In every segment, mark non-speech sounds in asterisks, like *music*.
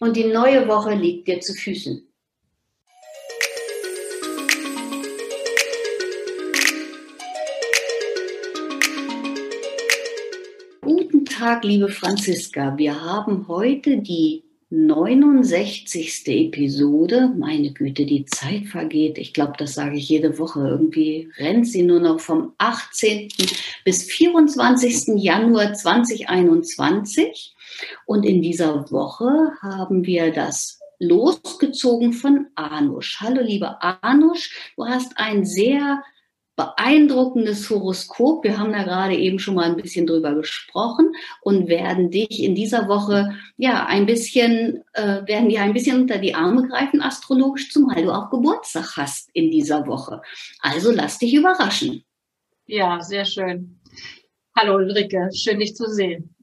Und die neue Woche liegt dir zu Füßen. Guten Tag, liebe Franziska. Wir haben heute die 69. Episode. Meine Güte, die Zeit vergeht. Ich glaube, das sage ich jede Woche. Irgendwie rennt sie nur noch vom 18. bis 24. Januar 2021. Und in dieser Woche haben wir das losgezogen von Anusch. Hallo, liebe Anusch, du hast ein sehr beeindruckendes Horoskop. Wir haben da gerade eben schon mal ein bisschen drüber gesprochen und werden dich in dieser Woche ja ein bisschen, äh, werden dir ein bisschen unter die Arme greifen, astrologisch, zumal du auch Geburtstag hast in dieser Woche. Also lass dich überraschen. Ja, sehr schön. Hallo Ulrike, schön dich zu sehen.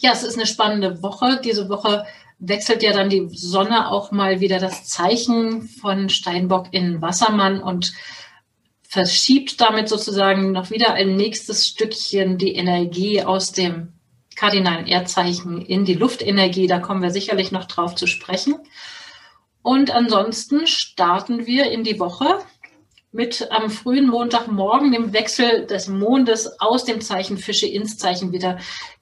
Ja, es ist eine spannende Woche. Diese Woche wechselt ja dann die Sonne auch mal wieder das Zeichen von Steinbock in Wassermann und verschiebt damit sozusagen noch wieder ein nächstes Stückchen die Energie aus dem kardinalen Erdzeichen in die Luftenergie. Da kommen wir sicherlich noch drauf zu sprechen. Und ansonsten starten wir in die Woche mit am frühen Montagmorgen dem Wechsel des Mondes aus dem Zeichen Fische ins Zeichen wieder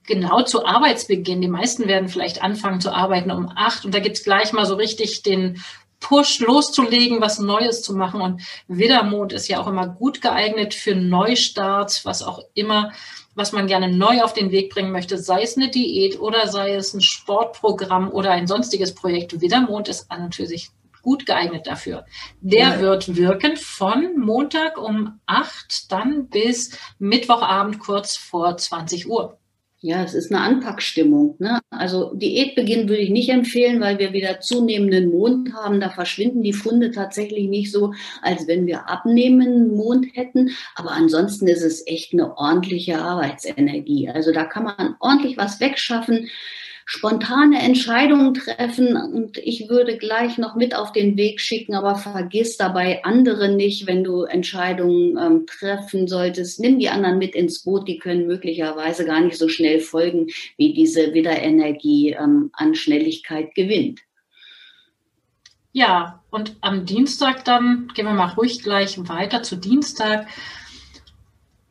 genau zu Arbeitsbeginn. Die meisten werden vielleicht anfangen zu arbeiten um acht und da gibt's gleich mal so richtig den Push loszulegen, was Neues zu machen. Und Widdermond ist ja auch immer gut geeignet für Neustarts, was auch immer, was man gerne neu auf den Weg bringen möchte, sei es eine Diät oder sei es ein Sportprogramm oder ein sonstiges Projekt. Widdermond ist an und für sich gut geeignet dafür. Der wird wirken von Montag um acht dann bis Mittwochabend kurz vor 20 Uhr. Ja, es ist eine Anpackstimmung. Ne? Also Diätbeginn würde ich nicht empfehlen, weil wir wieder zunehmenden Mond haben. Da verschwinden die Funde tatsächlich nicht so, als wenn wir abnehmenden Mond hätten. Aber ansonsten ist es echt eine ordentliche Arbeitsenergie. Also da kann man ordentlich was wegschaffen spontane Entscheidungen treffen und ich würde gleich noch mit auf den Weg schicken, aber vergiss dabei andere nicht, wenn du Entscheidungen ähm, treffen solltest. Nimm die anderen mit ins Boot, die können möglicherweise gar nicht so schnell folgen, wie diese Wiederenergie ähm, an Schnelligkeit gewinnt. Ja, und am Dienstag dann, gehen wir mal ruhig gleich weiter zu Dienstag.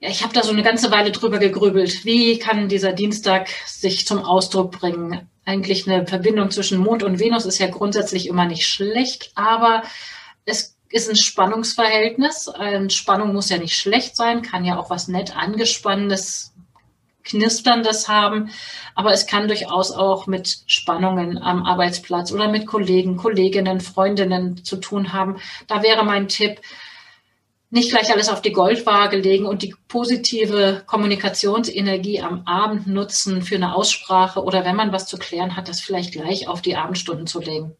Ja, ich habe da so eine ganze Weile drüber gegrübelt. Wie kann dieser Dienstag sich zum Ausdruck bringen? Eigentlich eine Verbindung zwischen Mond und Venus ist ja grundsätzlich immer nicht schlecht, aber es ist ein Spannungsverhältnis. Eine Spannung muss ja nicht schlecht sein, kann ja auch was nett angespanntes, knisterndes haben, aber es kann durchaus auch mit Spannungen am Arbeitsplatz oder mit Kollegen, Kolleginnen, Freundinnen zu tun haben. Da wäre mein Tipp, nicht gleich alles auf die Goldwaage legen und die positive Kommunikationsenergie am Abend nutzen für eine Aussprache oder wenn man was zu klären hat, das vielleicht gleich auf die Abendstunden zu legen.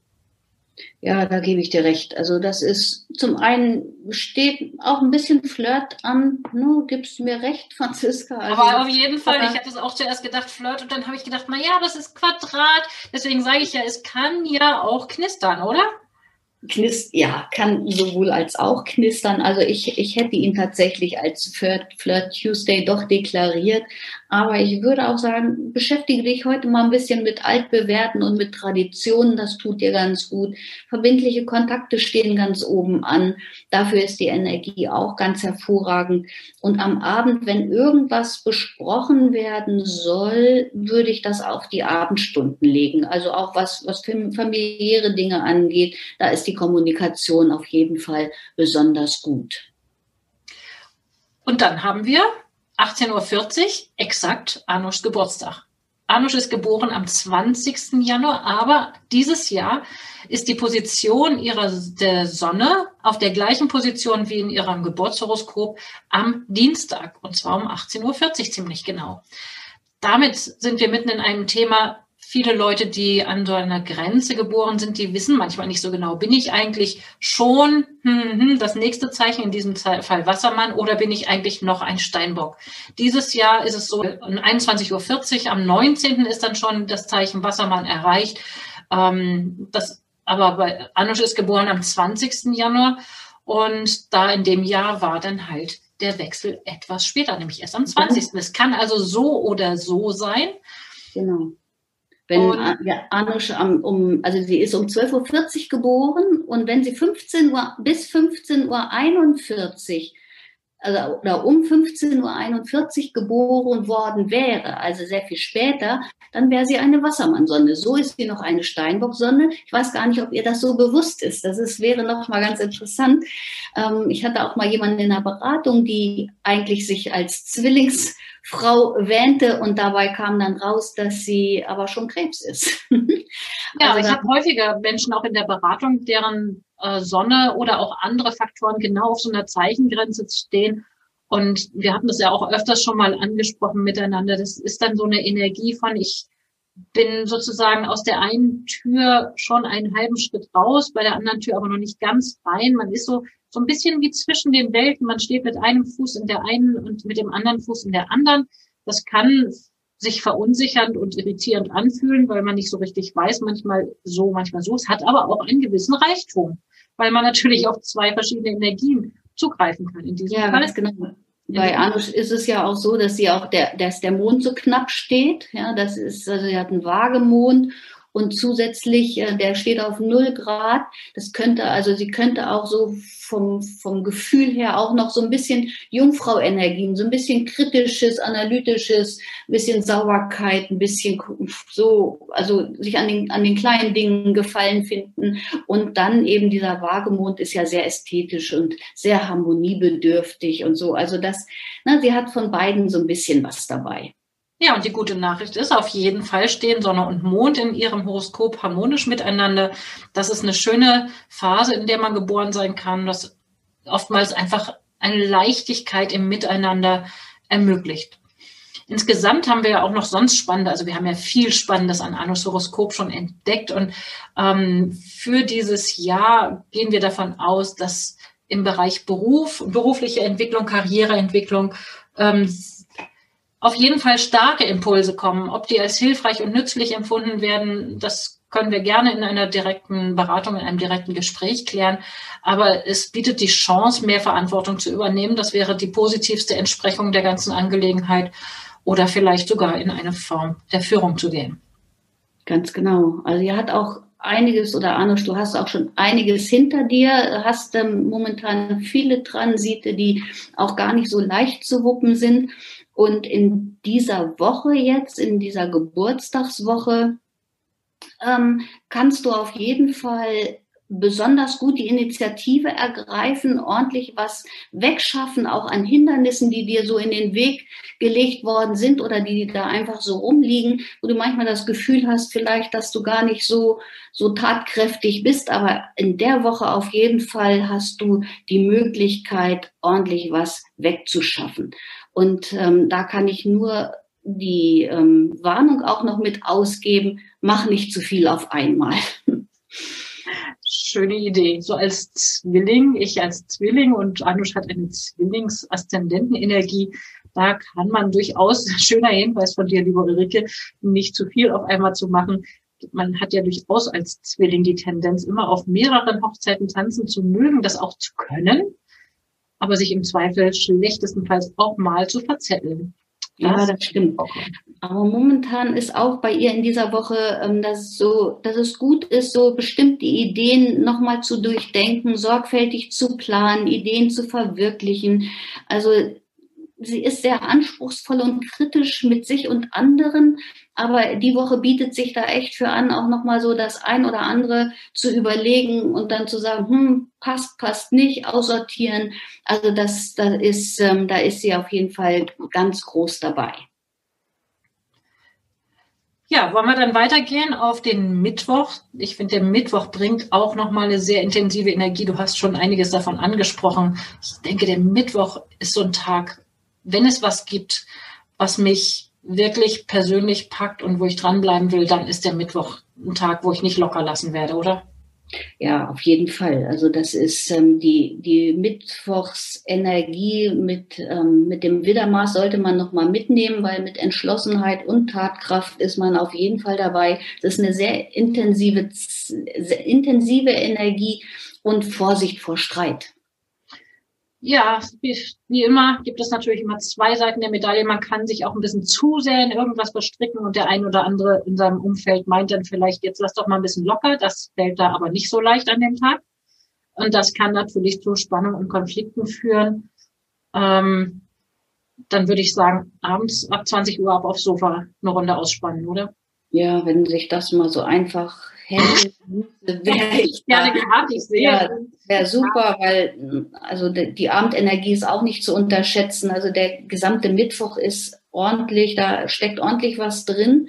Ja, da gebe ich dir recht. Also das ist zum einen steht auch ein bisschen Flirt an. Ne? Gibst du mir recht, *laughs* Franziska? Also, aber auf jeden Fall, ich hatte es auch zuerst gedacht Flirt und dann habe ich gedacht, na ja, das ist Quadrat. Deswegen sage ich ja, es kann ja auch knistern, oder? Knist, ja, kann sowohl als auch knistern. Also ich, ich hätte ihn tatsächlich als Flirt, Flirt Tuesday doch deklariert. Aber ich würde auch sagen, beschäftige dich heute mal ein bisschen mit Altbewerten und mit Traditionen. Das tut dir ganz gut. Verbindliche Kontakte stehen ganz oben an. Dafür ist die Energie auch ganz hervorragend. Und am Abend, wenn irgendwas besprochen werden soll, würde ich das auf die Abendstunden legen. Also auch was, was familiäre Dinge angeht, da ist die Kommunikation auf jeden Fall besonders gut. Und dann haben wir 18.40 Uhr, exakt Anuschs Geburtstag. Anusch ist geboren am 20. Januar, aber dieses Jahr ist die Position ihrer der Sonne auf der gleichen Position wie in ihrem Geburtshoroskop am Dienstag und zwar um 18.40 Uhr ziemlich genau. Damit sind wir mitten in einem Thema viele Leute, die an so einer Grenze geboren sind, die wissen manchmal nicht so genau, bin ich eigentlich schon hm, hm, das nächste Zeichen, in diesem Fall Wassermann, oder bin ich eigentlich noch ein Steinbock? Dieses Jahr ist es so, um 21.40 Uhr, am 19. ist dann schon das Zeichen Wassermann erreicht. Ähm, das, aber bei Anush ist geboren am 20. Januar und da in dem Jahr war dann halt der Wechsel etwas später, nämlich erst am 20. Es kann also so oder so sein. Genau. Wenn und, ja, Anush um, also sie ist um 12.40 Uhr geboren und wenn sie 15 Uhr bis 15.41 Uhr also, oder um 15.41 Uhr geboren worden wäre, also sehr viel später, dann wäre sie eine Wassermannsonne. So ist sie noch eine Steinbocksonne. Ich weiß gar nicht, ob ihr das so bewusst ist. Das ist, wäre noch mal ganz interessant. Ähm, ich hatte auch mal jemanden in der Beratung, die eigentlich sich als Zwillingsfrau wähnte und dabei kam dann raus, dass sie aber schon Krebs ist. *laughs* ja, also ich habe häufiger Menschen auch in der Beratung, deren äh, Sonne oder auch andere Faktoren genau auf so einer Zeichengrenze stehen. Und wir hatten das ja auch öfters schon mal angesprochen miteinander. Das ist dann so eine Energie von, ich bin sozusagen aus der einen Tür schon einen halben Schritt raus, bei der anderen Tür aber noch nicht ganz rein. Man ist so, so ein bisschen wie zwischen den Welten. Man steht mit einem Fuß in der einen und mit dem anderen Fuß in der anderen. Das kann sich verunsichernd und irritierend anfühlen, weil man nicht so richtig weiß, manchmal so, manchmal so. Es hat aber auch einen gewissen Reichtum weil man natürlich auf zwei verschiedene Energien zugreifen kann in diesem ja, Fall. Genau. Bei Anush ist es ja auch so, dass sie auch der, dass der Mond so knapp steht. Ja, das ist, also sie hat einen Waagemond und zusätzlich, äh, der steht auf null Grad. Das könnte, also sie könnte auch so vom, vom Gefühl her auch noch so ein bisschen Jungfrau-Energien, so ein bisschen kritisches, analytisches, ein bisschen Sauberkeit, ein bisschen so, also sich an den, an den kleinen Dingen gefallen finden. Und dann eben dieser Wagemond ist ja sehr ästhetisch und sehr harmoniebedürftig und so. Also das, na, sie hat von beiden so ein bisschen was dabei. Ja, und die gute Nachricht ist, auf jeden Fall stehen Sonne und Mond in ihrem Horoskop harmonisch miteinander. Das ist eine schöne Phase, in der man geboren sein kann, das oftmals einfach eine Leichtigkeit im Miteinander ermöglicht. Insgesamt haben wir ja auch noch sonst spannende, also wir haben ja viel Spannendes an Anus Horoskop schon entdeckt und ähm, für dieses Jahr gehen wir davon aus, dass im Bereich Beruf, berufliche Entwicklung, Karriereentwicklung ähm, auf jeden Fall starke Impulse kommen. Ob die als hilfreich und nützlich empfunden werden, das können wir gerne in einer direkten Beratung, in einem direkten Gespräch klären. Aber es bietet die Chance, mehr Verantwortung zu übernehmen. Das wäre die positivste Entsprechung der ganzen Angelegenheit oder vielleicht sogar in eine Form der Führung zu gehen. Ganz genau. Also ihr hat auch einiges oder Anusch, du hast auch schon einiges hinter dir, hast ähm, momentan viele Transite, die auch gar nicht so leicht zu wuppen sind. Und in dieser Woche jetzt, in dieser Geburtstagswoche, ähm, kannst du auf jeden Fall besonders gut die Initiative ergreifen, ordentlich was wegschaffen, auch an Hindernissen, die dir so in den Weg gelegt worden sind oder die da einfach so rumliegen, wo du manchmal das Gefühl hast, vielleicht, dass du gar nicht so, so tatkräftig bist, aber in der Woche auf jeden Fall hast du die Möglichkeit, ordentlich was wegzuschaffen. Und ähm, da kann ich nur die ähm, Warnung auch noch mit ausgeben, mach nicht zu viel auf einmal. Schöne Idee. So als Zwilling, ich als Zwilling und Anush hat eine Zwillings-Aszendentenenergie. Da kann man durchaus, *laughs* schöner Hinweis von dir, liebe Ulrike, nicht zu viel auf einmal zu machen. Man hat ja durchaus als Zwilling die Tendenz, immer auf mehreren Hochzeiten tanzen zu mögen, das auch zu können aber sich im Zweifel schlechtestenfalls auch mal zu verzetteln. Ja, das stimmt. Aber momentan ist auch bei ihr in dieser Woche, ähm, dass es so, dass es gut ist, so bestimmte Ideen nochmal zu durchdenken, sorgfältig zu planen, Ideen zu verwirklichen. Also sie ist sehr anspruchsvoll und kritisch mit sich und anderen, aber die Woche bietet sich da echt für an, auch nochmal so das ein oder andere zu überlegen und dann zu sagen, hm, passt, passt nicht, aussortieren. Also das, da ist, ähm, da ist sie auf jeden Fall ganz groß dabei. Ja, wollen wir dann weitergehen auf den Mittwoch? Ich finde, der Mittwoch bringt auch nochmal eine sehr intensive Energie. Du hast schon einiges davon angesprochen. Ich denke, der Mittwoch ist so ein Tag, wenn es was gibt, was mich wirklich persönlich packt und wo ich dranbleiben will, dann ist der Mittwoch ein Tag, wo ich nicht locker lassen werde, oder? Ja, auf jeden Fall. Also das ist ähm, die, die Mittwochsenergie mit, ähm, mit dem Widdermaß sollte man nochmal mitnehmen, weil mit Entschlossenheit und Tatkraft ist man auf jeden Fall dabei. Das ist eine sehr intensive, sehr intensive Energie und Vorsicht vor Streit. Ja, wie, immer gibt es natürlich immer zwei Seiten der Medaille. Man kann sich auch ein bisschen zu sehr in irgendwas verstricken und der ein oder andere in seinem Umfeld meint dann vielleicht, jetzt lass doch mal ein bisschen locker. Das fällt da aber nicht so leicht an dem Tag. Und das kann natürlich zu Spannung und Konflikten führen. Ähm, dann würde ich sagen, abends ab 20 Uhr ab aufs Sofa eine Runde ausspannen, oder? Ja, wenn sich das mal so einfach hätte, ich gerne gehabt. Ich sehe. Ja, wäre super, weil also die Abendenergie ist auch nicht zu unterschätzen. Also der gesamte Mittwoch ist ordentlich, da steckt ordentlich was drin.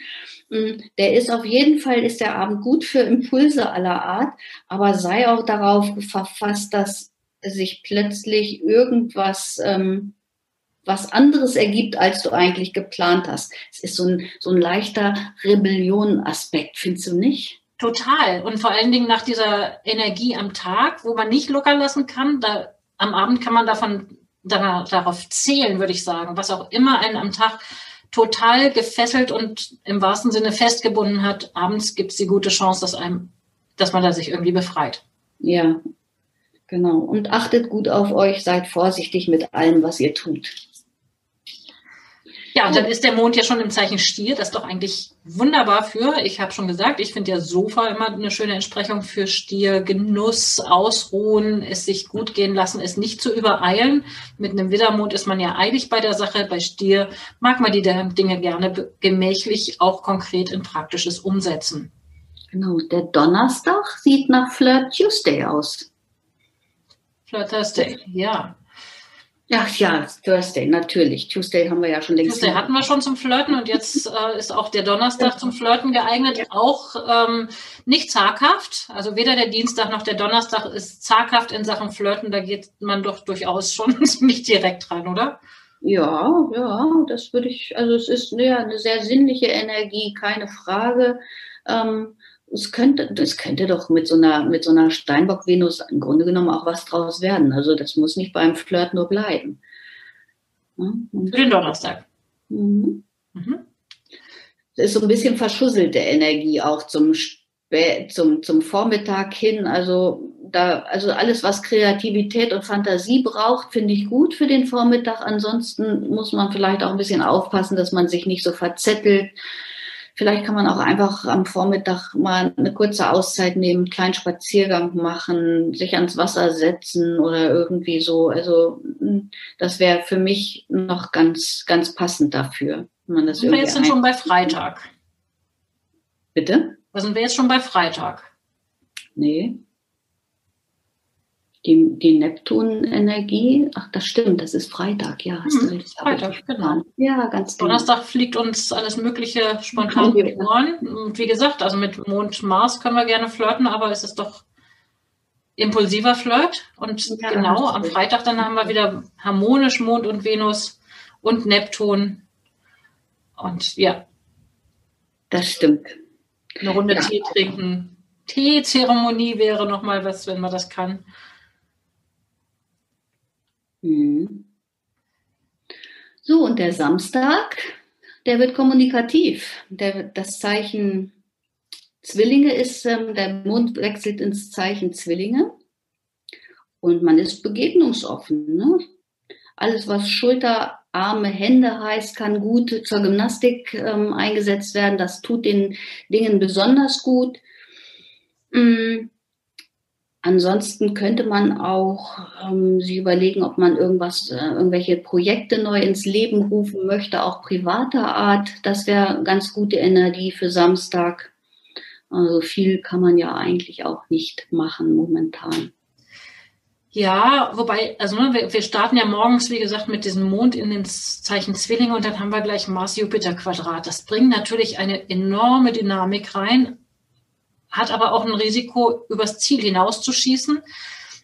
Mm, der ist auf jeden Fall, ist der Abend gut für Impulse aller Art, aber sei auch darauf verfasst, dass sich plötzlich irgendwas ähm, was anderes ergibt, als du eigentlich geplant hast. Es ist so ein, so ein leichter Rebellion-Aspekt, findest du nicht? Total. Und vor allen Dingen nach dieser Energie am Tag, wo man nicht locker lassen kann, da, am Abend kann man davon, da, darauf zählen, würde ich sagen, was auch immer einen am Tag total gefesselt und im wahrsten Sinne festgebunden hat. Abends gibt es die gute Chance, dass einem, dass man da sich irgendwie befreit. Ja, genau. Und achtet gut auf euch, seid vorsichtig mit allem, was ihr tut. Ja, und dann ist der Mond ja schon im Zeichen Stier. Das ist doch eigentlich wunderbar für, ich habe schon gesagt, ich finde ja Sofa immer eine schöne Entsprechung für Stier. Genuss, ausruhen, es sich gut gehen lassen, es nicht zu übereilen. Mit einem Widdermond ist man ja eilig bei der Sache. Bei Stier mag man die Dinge gerne gemächlich auch konkret in praktisches umsetzen. Genau, der Donnerstag sieht nach Flirt Tuesday aus. Flirt Thursday, ja. Ach ja, Thursday, natürlich. Tuesday haben wir ja schon längst. Tuesday hatten wir schon zum Flirten und jetzt *laughs* äh, ist auch der Donnerstag zum Flirten geeignet. Ja. Auch ähm, nicht zaghaft. Also weder der Dienstag noch der Donnerstag ist zaghaft in Sachen Flirten. Da geht man doch durchaus schon *laughs* ziemlich direkt dran, oder? Ja, ja, das würde ich, also es ist ja eine sehr sinnliche Energie, keine Frage. Ähm, es könnte, das könnte doch mit so einer, mit so einer Steinbock-Venus im Grunde genommen auch was draus werden. Also das muss nicht beim Flirt nur bleiben. Für den Donnerstag. Mhm. Mhm. Das ist so ein bisschen verschusselte Energie auch zum, zum, zum Vormittag hin. Also da, also alles, was Kreativität und Fantasie braucht, finde ich gut für den Vormittag. Ansonsten muss man vielleicht auch ein bisschen aufpassen, dass man sich nicht so verzettelt Vielleicht kann man auch einfach am Vormittag mal eine kurze Auszeit nehmen, einen kleinen Spaziergang machen, sich ans Wasser setzen oder irgendwie so. Also hm, das wäre für mich noch ganz, ganz passend dafür. Wenn man das sind wir jetzt schon bei Freitag. Bitte? Da sind wir jetzt schon bei Freitag. Nee die, die Neptun-Energie, ach, das stimmt, das ist Freitag, ja. Hast hm, du recht, Freitag, genau. Ja, ganz genau. Donnerstag fliegt uns alles Mögliche spontan um die Ohren. Wie gesagt, also mit Mond, Mars können wir gerne flirten, aber es ist doch impulsiver Flirt. Und ja, genau, am Freitag dann haben wir wieder harmonisch Mond und Venus und Neptun. Und ja. Das stimmt. Eine Runde ja. Tee trinken. Teezeremonie wäre nochmal was, wenn man das kann. Mhm. So, und der Samstag, der wird kommunikativ. Der, das Zeichen Zwillinge ist, ähm, der Mond wechselt ins Zeichen Zwillinge und man ist begegnungsoffen. Ne? Alles, was Schulter, Arme, Hände heißt, kann gut zur Gymnastik ähm, eingesetzt werden. Das tut den Dingen besonders gut. Mhm. Ansonsten könnte man auch ähm, sich überlegen, ob man irgendwas, äh, irgendwelche Projekte neu ins Leben rufen möchte, auch privater Art. Das wäre ganz gute Energie für Samstag. Also viel kann man ja eigentlich auch nicht machen momentan. Ja, wobei, also ne, wir, starten ja morgens, wie gesagt, mit diesem Mond in den Zeichen Zwillinge und dann haben wir gleich Mars-Jupiter-Quadrat. Das bringt natürlich eine enorme Dynamik rein, hat aber auch ein Risiko, übers Ziel hinauszuschießen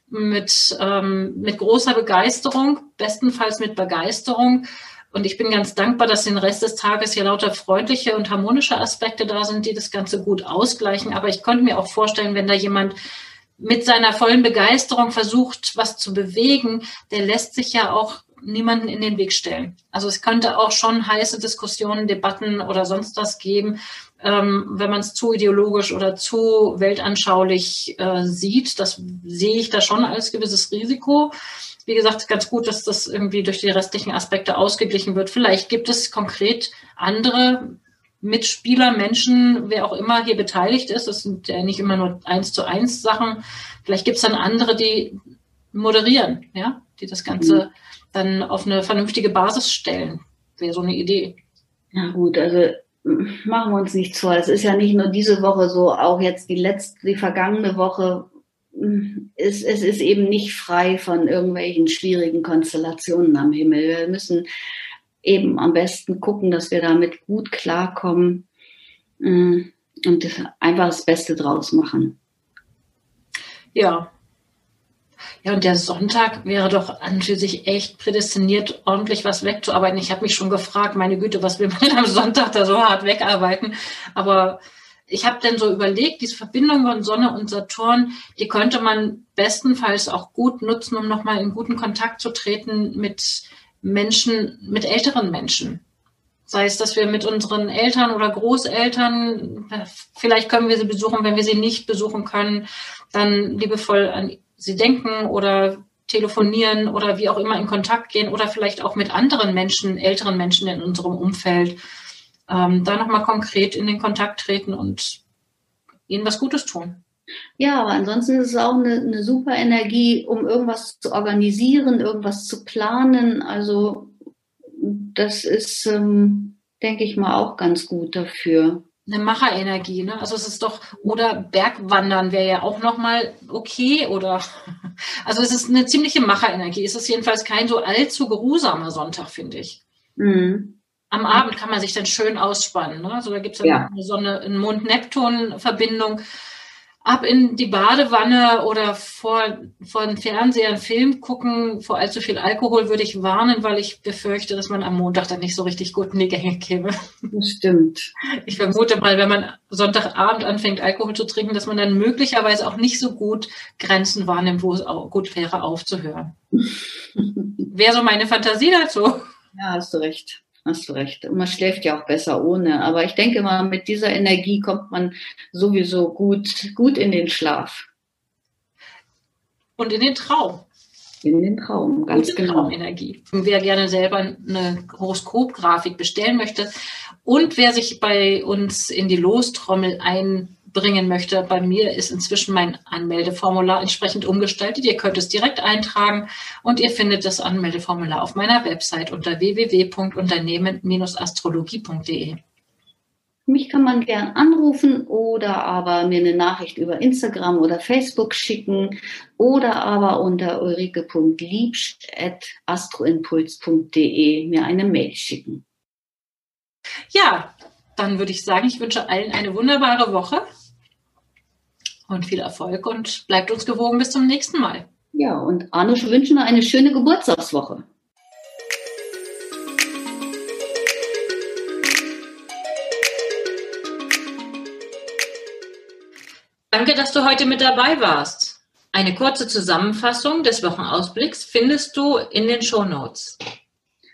mit, ähm, mit großer Begeisterung, bestenfalls mit Begeisterung. Und ich bin ganz dankbar, dass den Rest des Tages hier lauter freundliche und harmonische Aspekte da sind, die das Ganze gut ausgleichen. Aber ich konnte mir auch vorstellen, wenn da jemand mit seiner vollen Begeisterung versucht, was zu bewegen, der lässt sich ja auch niemanden in den Weg stellen. Also es könnte auch schon heiße Diskussionen, Debatten oder sonst was geben, ähm, wenn man es zu ideologisch oder zu weltanschaulich äh, sieht. Das sehe ich da schon als gewisses Risiko. Wie gesagt, ganz gut, dass das irgendwie durch die restlichen Aspekte ausgeglichen wird. Vielleicht gibt es konkret andere Mitspieler, Menschen, wer auch immer hier beteiligt ist. Das sind ja nicht immer nur eins zu eins Sachen. Vielleicht gibt es dann andere, die moderieren, ja, die das Ganze mhm. dann auf eine vernünftige Basis stellen. Wäre so eine Idee. Na gut, also machen wir uns nichts vor. Es ist ja nicht nur diese Woche so, auch jetzt die letzte, die vergangene Woche. Es, es ist eben nicht frei von irgendwelchen schwierigen Konstellationen am Himmel. Wir müssen eben am besten gucken, dass wir damit gut klarkommen mm, und einfach das Beste draus machen. Ja, ja, und der Sonntag wäre doch an für sich echt prädestiniert, ordentlich was wegzuarbeiten. Ich habe mich schon gefragt, meine Güte, was will man *laughs* am Sonntag da so hart wegarbeiten? Aber ich habe dann so überlegt, diese Verbindung von Sonne und Saturn, die könnte man bestenfalls auch gut nutzen, um nochmal in guten Kontakt zu treten mit Menschen, mit älteren Menschen. Sei es, dass wir mit unseren Eltern oder Großeltern, vielleicht können wir sie besuchen, wenn wir sie nicht besuchen können, dann liebevoll an sie denken oder telefonieren oder wie auch immer in Kontakt gehen oder vielleicht auch mit anderen Menschen, älteren Menschen in unserem Umfeld, ähm, da nochmal konkret in den Kontakt treten und ihnen was Gutes tun. Ja, aber ansonsten ist es auch eine, eine super Energie, um irgendwas zu organisieren, irgendwas zu planen. Also das ist, ähm, denke ich mal, auch ganz gut dafür eine Macherenergie, ne? Also es ist doch oder Bergwandern wäre ja auch noch mal okay oder *laughs* also es ist eine ziemliche Macherenergie. Es ist jedenfalls kein so allzu geruhsamer Sonntag, finde ich. Mhm. Am Abend kann man sich dann schön ausspannen. Ne? Also da gibt es ja. so eine, eine Mond-Neptun-Verbindung ab in die Badewanne oder vor, vor den Fernseher einen Film gucken. Vor allzu viel Alkohol würde ich warnen, weil ich befürchte, dass man am Montag dann nicht so richtig gut in die Gänge käme. Das stimmt. Ich vermute mal, wenn man Sonntagabend anfängt, Alkohol zu trinken, dass man dann möglicherweise auch nicht so gut Grenzen wahrnimmt, wo es auch gut wäre, aufzuhören. *laughs* Wäre so meine Fantasie dazu. Ja, hast du recht hast du recht. Und man schläft ja auch besser ohne. Aber ich denke mal, mit dieser Energie kommt man sowieso gut, gut in den Schlaf. Und in den Traum. In den Traum, ganz Gute genau. Traumenergie. Wer gerne selber eine Horoskopgrafik bestellen möchte und wer sich bei uns in die Lostrommel ein bringen möchte. Bei mir ist inzwischen mein Anmeldeformular entsprechend umgestaltet. Ihr könnt es direkt eintragen und ihr findet das Anmeldeformular auf meiner Website unter www.unternehmen-astrologie.de. Mich kann man gern anrufen oder aber mir eine Nachricht über Instagram oder Facebook schicken oder aber unter ulrike.liebsch.astroimpuls.de mir eine Mail schicken. Ja, dann würde ich sagen, ich wünsche allen eine wunderbare Woche und viel Erfolg und bleibt uns gewogen bis zum nächsten Mal. Ja, und Arno wünschen eine schöne Geburtstagswoche. Danke, dass du heute mit dabei warst. Eine kurze Zusammenfassung des Wochenausblicks findest du in den Show Notes.